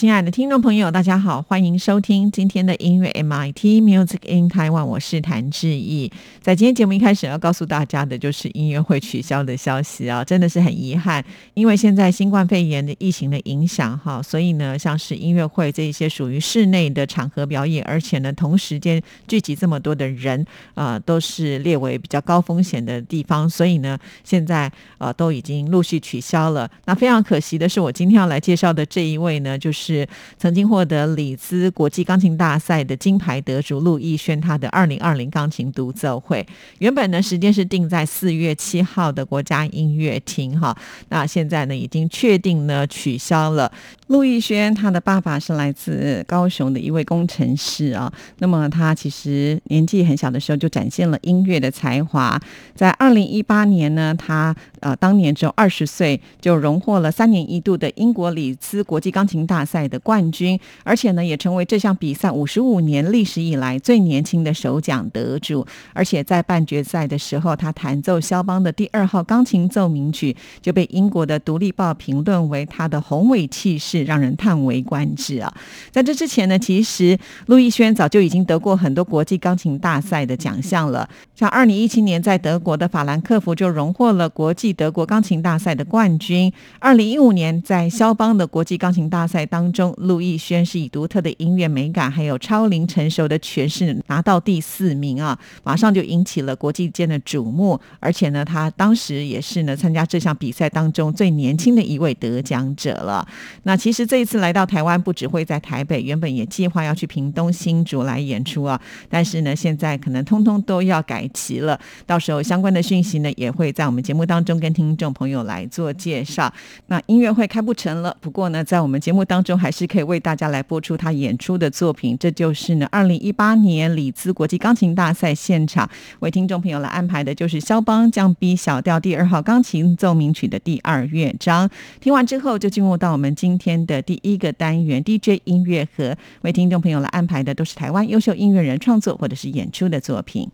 亲爱的听众朋友，大家好，欢迎收听今天的音乐 MIT Music in Taiwan，我是谭志毅。在今天节目一开始要告诉大家的就是音乐会取消的消息啊，真的是很遗憾，因为现在新冠肺炎的疫情的影响哈，所以呢，像是音乐会这一些属于室内的场合表演，而且呢，同时间聚集这么多的人啊，都是列为比较高风险的地方，所以呢，现在呃都已经陆续取消了。那非常可惜的是，我今天要来介绍的这一位呢，就是。是曾经获得里兹国际钢琴大赛的金牌得主陆毅轩，他的二零二零钢琴独奏会，原本呢时间是定在四月七号的国家音乐厅哈，那现在呢已经确定呢取消了。陆毅轩他的爸爸是来自高雄的一位工程师啊，那么他其实年纪很小的时候就展现了音乐的才华，在二零一八年呢，他呃当年只有二十岁，就荣获了三年一度的英国里兹国际钢琴大赛。的冠军，而且呢，也成为这项比赛五十五年历史以来最年轻的首奖得主。而且在半决赛的时候，他弹奏肖邦的第二号钢琴奏鸣曲，就被英国的《独立报》评论为他的宏伟气势让人叹为观止啊！在这之前呢，其实陆逸轩早就已经得过很多国际钢琴大赛的奖项了，像二零一七年在德国的法兰克福就荣获了国际德国钢琴大赛的冠军，二零一五年在肖邦的国际钢琴大赛当。中，陆毅轩是以独特的音乐美感，还有超龄成熟的诠释，拿到第四名啊，马上就引起了国际间的瞩目。而且呢，他当时也是呢参加这项比赛当中最年轻的一位得奖者了。那其实这一次来到台湾，不只会在台北，原本也计划要去屏东新竹来演出啊，但是呢，现在可能通通都要改期了。到时候相关的讯息呢，也会在我们节目当中跟听众朋友来做介绍。那音乐会开不成了，不过呢，在我们节目当中。还是可以为大家来播出他演出的作品，这就是呢，二零一八年里兹国际钢琴大赛现场为听众朋友来安排的，就是肖邦降 B 小调第二号钢琴奏鸣曲的第二乐章。听完之后，就进入到我们今天的第一个单元 DJ 音乐盒，为听众朋友来安排的都是台湾优秀音乐人创作或者是演出的作品。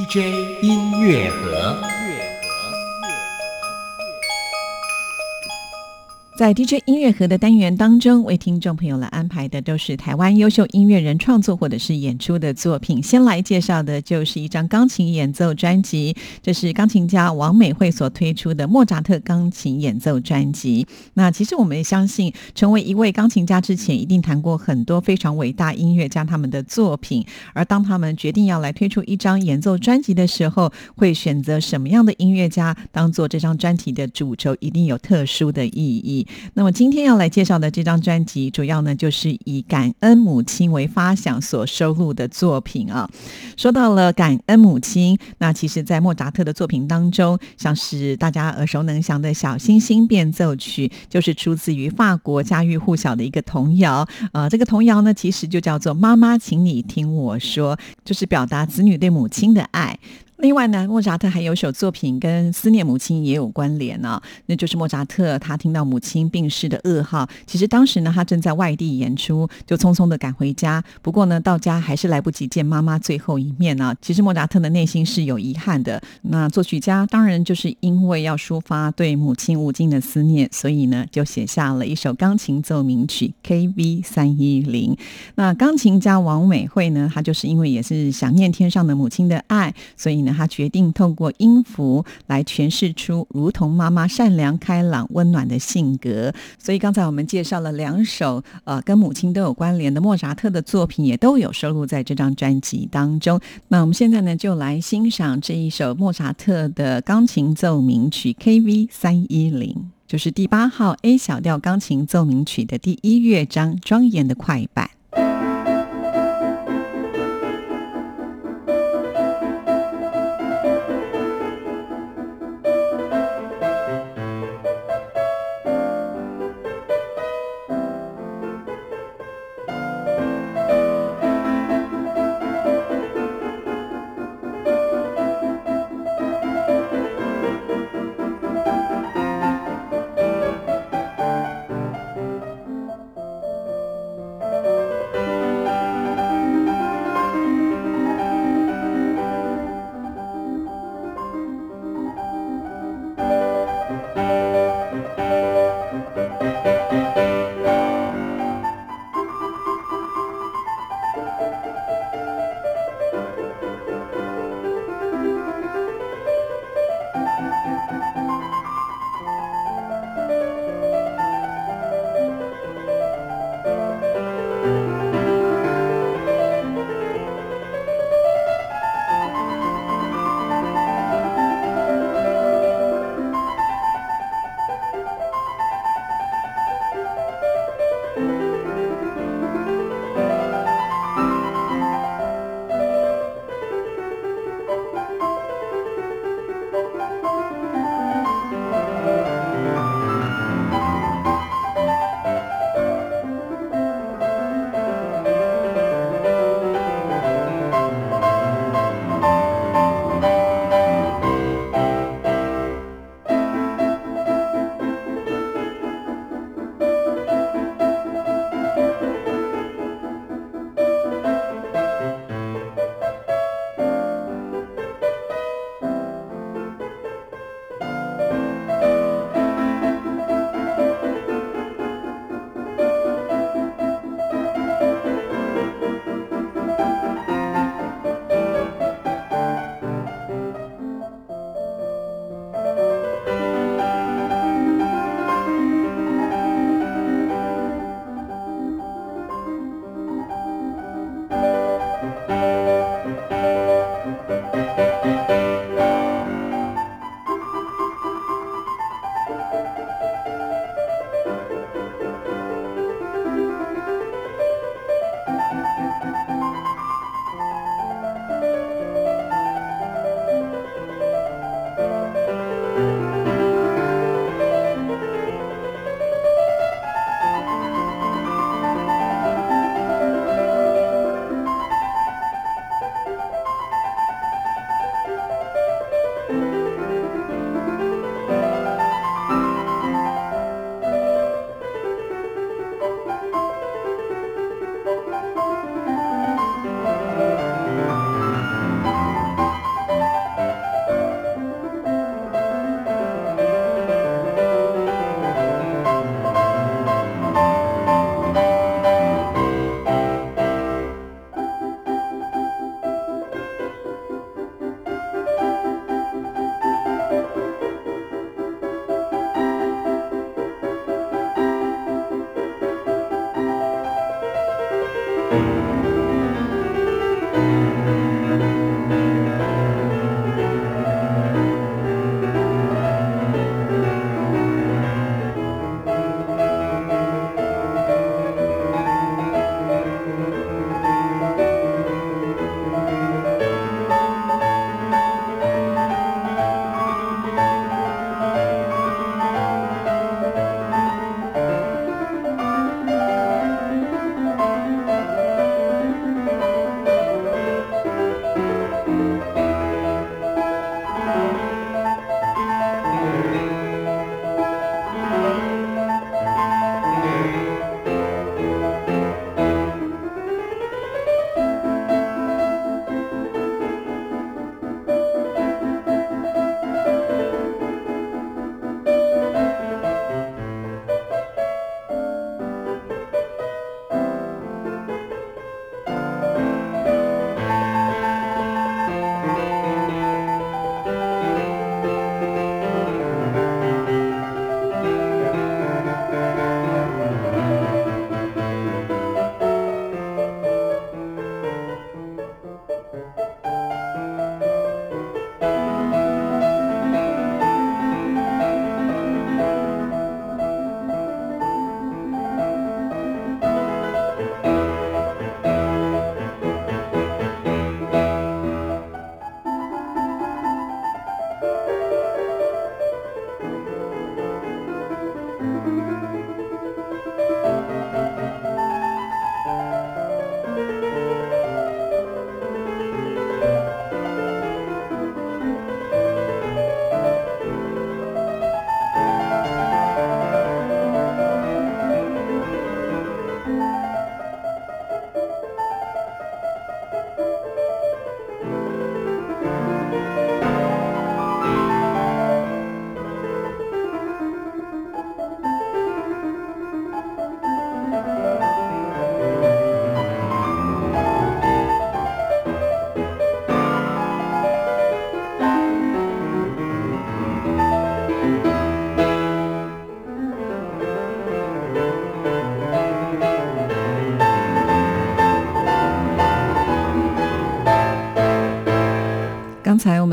DJ 音乐盒。在 DJ 音乐盒的单元当中，为听众朋友来安排的都是台湾优秀音乐人创作或者是演出的作品。先来介绍的就是一张钢琴演奏专辑，这是钢琴家王美惠所推出的莫扎特钢琴演奏专辑。那其实我们也相信，成为一位钢琴家之前，一定谈过很多非常伟大音乐家他们的作品。而当他们决定要来推出一张演奏专辑的时候，会选择什么样的音乐家当做这张专辑的主轴，一定有特殊的意义。那么今天要来介绍的这张专辑，主要呢就是以感恩母亲为发想所收录的作品啊。说到了感恩母亲，那其实，在莫扎特的作品当中，像是大家耳熟能详的小星星变奏曲，就是出自于法国家喻户晓的一个童谣。呃，这个童谣呢，其实就叫做“妈妈，请你听我说”，就是表达子女对母亲的爱。另外呢，莫扎特还有首作品跟思念母亲也有关联呢，那就是莫扎特他听到母亲病逝的噩耗，其实当时呢他正在外地演出，就匆匆的赶回家。不过呢，到家还是来不及见妈妈最后一面呢。其实莫扎特的内心是有遗憾的。那作曲家当然就是因为要抒发对母亲无尽的思念，所以呢就写下了一首钢琴奏鸣曲 KV 三一零。那钢琴家王美惠呢，她就是因为也是想念天上的母亲的爱，所以呢。他决定透过音符来诠释出如同妈妈善良、开朗、温暖的性格。所以刚才我们介绍了两首呃跟母亲都有关联的莫扎特的作品，也都有收录在这张专辑当中。那我们现在呢，就来欣赏这一首莫扎特的钢琴奏鸣曲 KV 三一零，就是第八号 A 小调钢琴奏鸣曲的第一乐章庄严的快板。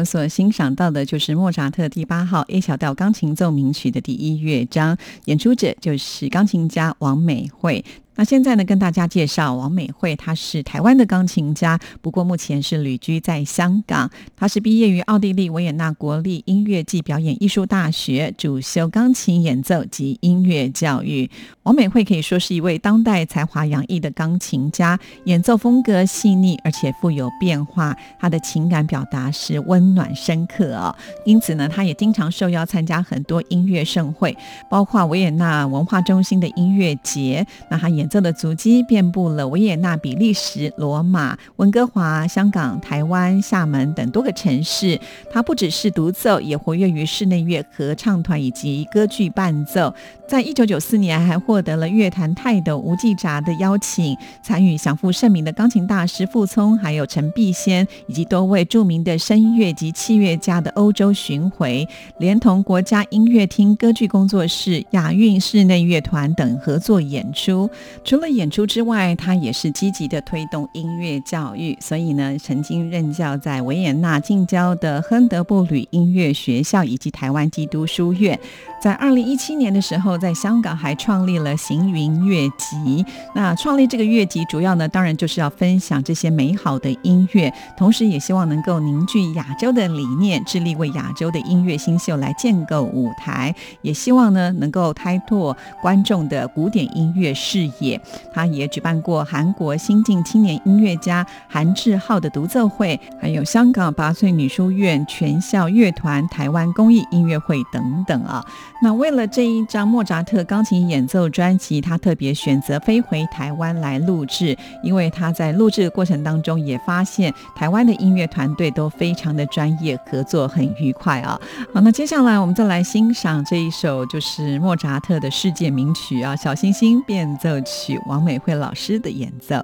所欣赏到的就是莫扎特第八号 A 小调钢琴奏鸣曲的第一乐章，演出者就是钢琴家王美惠。那现在呢，跟大家介绍王美惠，她是台湾的钢琴家，不过目前是旅居在香港。她是毕业于奥地利维也纳国立音乐暨表演艺术大学，主修钢琴演奏及音乐教育。王美惠可以说是一位当代才华洋溢的钢琴家，演奏风格细腻而且富有变化，她的情感表达是温暖深刻哦。因此呢，她也经常受邀参加很多音乐盛会，包括维也纳文化中心的音乐节。那她演奏的足迹遍布了维也纳、比利时、罗马、温哥华、香港、台湾、厦门等多个城市。他不只是独奏，也活跃于室内乐合唱团以及歌剧伴奏。在一九九四年，还获得了乐坛泰斗吴继札的邀请，参与享负盛名的钢琴大师傅聪，还有陈碧仙以及多位著名的声乐及器乐家的欧洲巡回，连同国家音乐厅歌剧工作室、亚运室内乐团等合作演出。除了演出之外，他也是积极的推动音乐教育，所以呢，曾经任教在维也纳近郊的亨德布吕音乐学校以及台湾基督书院。在二零一七年的时候，在香港还创立了行云乐集。那创立这个乐集，主要呢，当然就是要分享这些美好的音乐，同时也希望能够凝聚亚洲的理念，致力为亚洲的音乐新秀来建构舞台。也希望呢，能够开拓观众的古典音乐视野。他也举办过韩国新晋青年音乐家韩志浩的独奏会，还有香港八岁女书院全校乐团台湾公益音乐会等等啊。那为了这一张莫扎特钢琴演奏专辑，他特别选择飞回台湾来录制，因为他在录制的过程当中也发现台湾的音乐团队都非常的专业，合作很愉快啊。好，那接下来我们再来欣赏这一首就是莫扎特的世界名曲啊，《小星星变奏曲》，王美惠老师的演奏。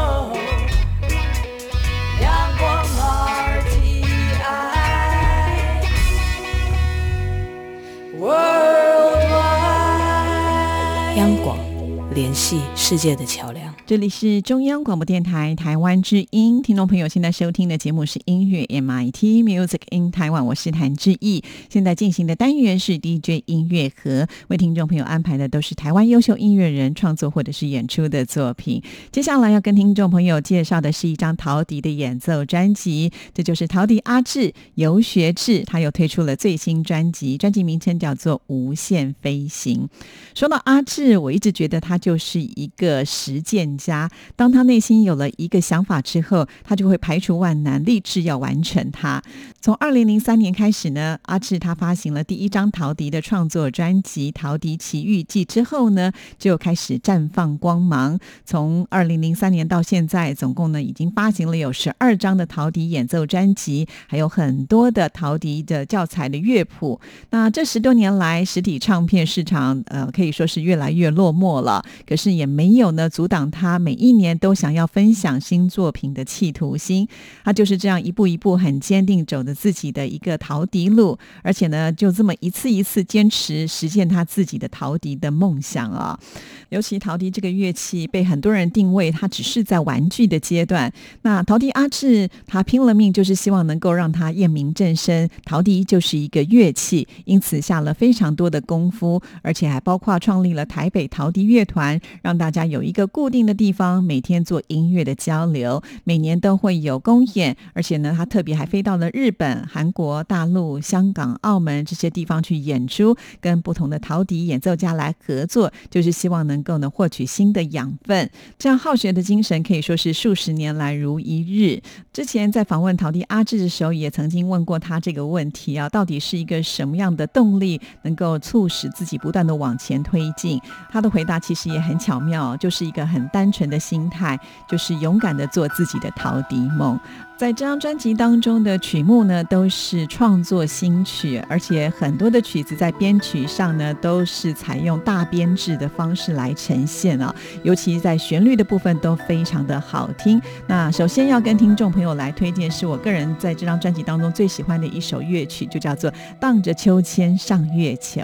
央广，联系世界的桥梁。这里是中央广播电台台湾之音，听众朋友现在收听的节目是音乐 MIT Music in Taiwan，我是谭志毅。现在进行的单元是 DJ 音乐盒，为听众朋友安排的都是台湾优秀音乐人创作或者是演出的作品。接下来要跟听众朋友介绍的是一张陶笛的演奏专辑，这就是陶笛阿志游学志，他又推出了最新专辑，专辑名称叫做《无限飞行》。说到阿志，我一直觉得他就是一个实践家。当他内心有了一个想法之后，他就会排除万难，立志要完成它。从二零零三年开始呢，阿志他发行了第一张陶笛的创作专辑《陶笛奇遇记》之后呢，就开始绽放光芒。从二零零三年到现在，总共呢已经发行了有十二张的陶笛演奏专辑，还有很多的陶笛的教材的乐谱。那这十多年来，实体唱片市场呃可以说是越来越落寞了，可是也没有呢阻挡他他每一年都想要分享新作品的企图心。他就是这样一步一步很坚定走着自己的一个陶笛路，而且呢就这么一次一次坚持实现他自己的陶笛的梦想啊。尤其陶笛这个乐器被很多人定位它只是在玩具的阶段，那陶笛阿志他拼了命就是希望能够让他验明正身，陶笛就是一个乐器，因此下了非常多的功夫，而且还包括创立了台北陶笛乐团，让大家有一个固定的地方，每天做音乐的交流，每年都会有公演，而且呢，他特别还飞到了日本、韩国、大陆、香港、澳门这些地方去演出，跟不同的陶笛演奏家来合作，就是希望能够呢获取新的养分。这样好学的精神可以说是数十年来如一日。之前在访问陶笛阿志的时候，也曾经问过他这个问题啊，到底是一个什么样的动力能够促使自己不断的往前推进？他的回答其实也很巧妙，就是一个很单单纯的心态，就是勇敢的做自己的陶笛梦。在这张专辑当中的曲目呢，都是创作新曲，而且很多的曲子在编曲上呢，都是采用大编制的方式来呈现啊，尤其在旋律的部分都非常的好听。那首先要跟听众朋友来推荐，是我个人在这张专辑当中最喜欢的一首乐曲，就叫做《荡着秋千上月球》。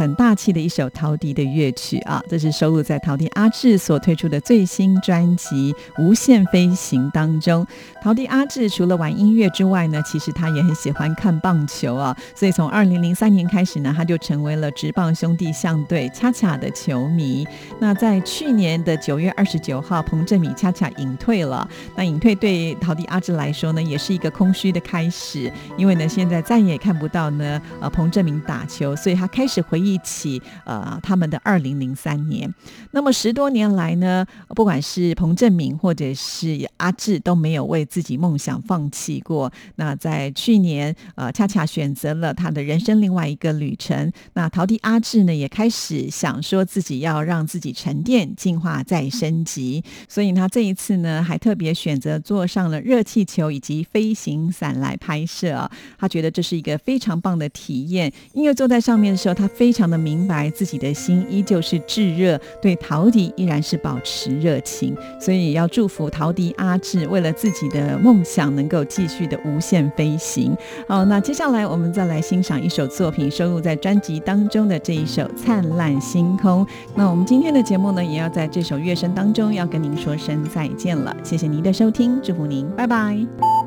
很大气的一首陶笛的乐曲啊，这是收录在陶笛阿志所推出的最新专辑《无限飞行》当中。陶笛阿志除了玩音乐之外呢，其实他也很喜欢看棒球啊，所以从二零零三年开始呢，他就成为了职棒兄弟象队恰恰的球迷。那在去年的九月二十九号，彭振敏恰恰隐退了。那隐退对陶笛阿志来说呢，也是一个空虚的开始，因为呢，现在再也看不到呢，呃，彭振明打球，所以他开始回忆一起呃他们的二零零三年。那么十多年来呢，不管是彭正明或者是阿志，都没有为自己梦想放弃过。那在去年，呃，恰恰选择了他的人生另外一个旅程。那陶笛阿志呢，也开始想说自己要让自己沉淀、进化、再升级。所以他这一次呢，还特别选择坐上了热气球以及飞行伞来拍摄。他觉得这是一个非常棒的体验。因为坐在上面的时候，他非常常的明白自己的心依旧是炙热，对陶笛依然是保持热情。所以要祝福陶笛阿志，为了自己的梦想能够继续的无限飞行。好，那接下来我们再来欣赏一首作品，收录在专辑当中的这一首《灿烂星空》。那我们今天的节目呢，也要在这首乐声当中要跟您说声再见了。谢谢您的收听，祝福您，拜拜。